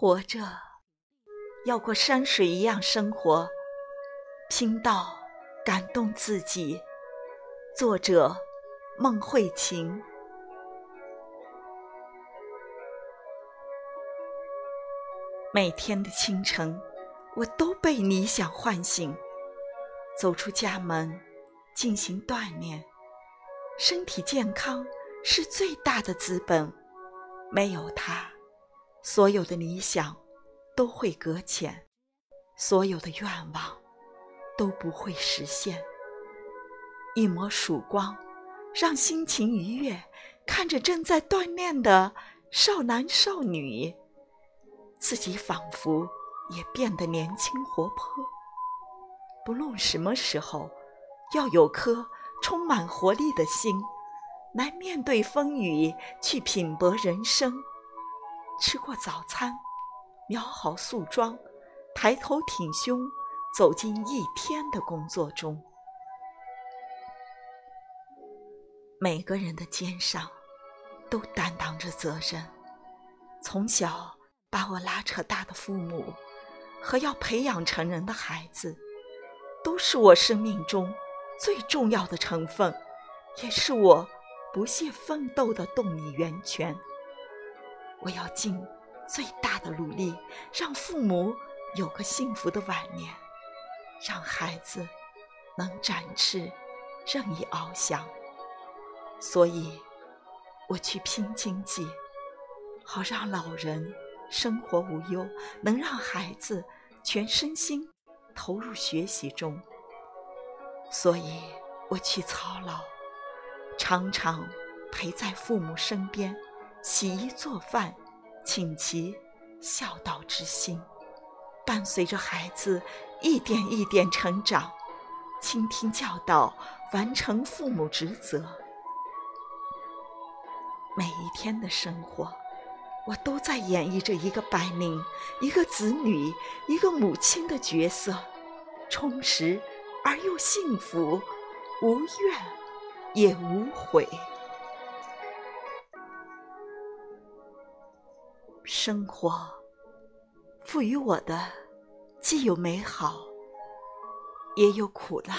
活着，要过山水一样生活，拼到感动自己。作者：孟慧琴。每天的清晨，我都被理想唤醒，走出家门，进行锻炼。身体健康是最大的资本，没有它。所有的理想都会搁浅，所有的愿望都不会实现。一抹曙光，让心情愉悦，看着正在锻炼的少男少女，自己仿佛也变得年轻活泼。不论什么时候，要有颗充满活力的心，来面对风雨，去品搏人生。吃过早餐，描好素妆，抬头挺胸，走进一天的工作中。每个人的肩上都担当着责任。从小把我拉扯大的父母，和要培养成人的孩子，都是我生命中最重要的成分，也是我不懈奋斗的动力源泉。我要尽最大的努力，让父母有个幸福的晚年，让孩子能展翅，任意翱翔。所以，我去拼经济，好让老人生活无忧，能让孩子全身心投入学习中。所以我去操劳，常常陪在父母身边。洗衣做饭，请其孝道之心，伴随着孩子一点一点成长，倾听教导，完成父母职责。每一天的生活，我都在演绎着一个白领、一个子女、一个母亲的角色，充实而又幸福，无怨也无悔。生活赋予我的，既有美好，也有苦辣。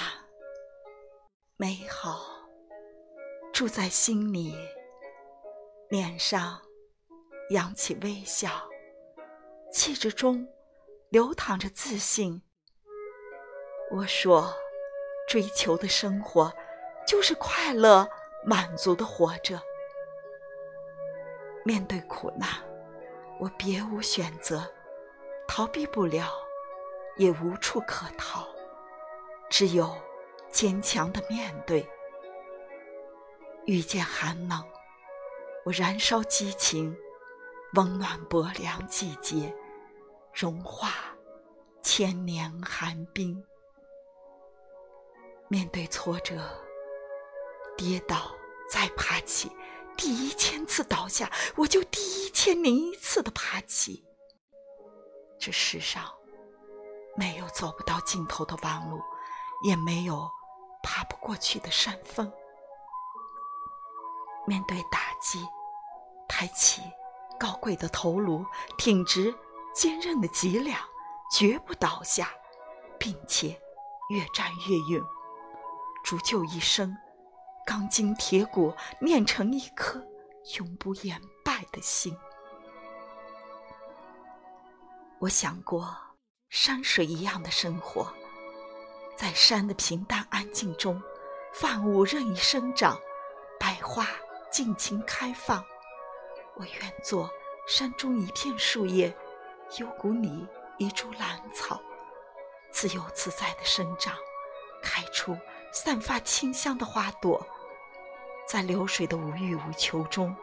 美好住在心里，脸上扬起微笑，气质中流淌着自信。我说，追求的生活就是快乐、满足的活着。面对苦难。我别无选择，逃避不了，也无处可逃，只有坚强的面对。遇见寒冷，我燃烧激情，温暖薄凉季节，融化千年寒冰。面对挫折，跌倒再爬起。第一千次倒下，我就第一千零一次的爬起。这世上没有走不到尽头的弯路，也没有爬不过去的山峰。面对打击，抬起高贵的头颅，挺直坚韧的脊梁，绝不倒下，并且越战越勇，铸就一生。钢筋铁骨炼成一颗永不言败的心。我想过山水一样的生活，在山的平淡安静中，万物任意生长，百花尽情开放。我愿做山中一片树叶，幽谷里一株兰草，自由自在的生长，开出。散发清香的花朵，在流水的无欲无求中，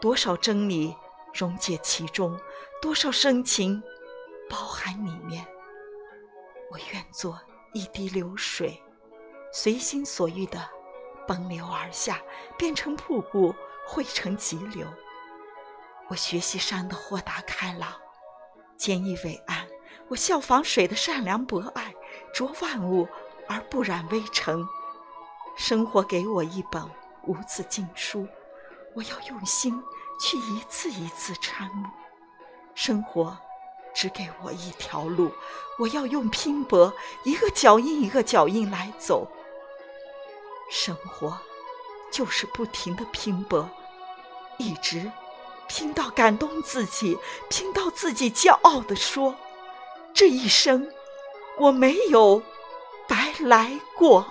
多少真理溶解其中，多少深情包含里面。我愿做一滴流水，随心所欲的奔流而下，变成瀑布，汇成急流。我学习山的豁达开朗，坚毅伟岸；我效仿水的善良博爱，着万物。而不染微尘。生活给我一本无字经书，我要用心去一次一次参悟。生活只给我一条路，我要用拼搏，一个脚印一个脚印来走。生活就是不停的拼搏，一直拼到感动自己，拼到自己骄傲的说：“这一生我没有来过。”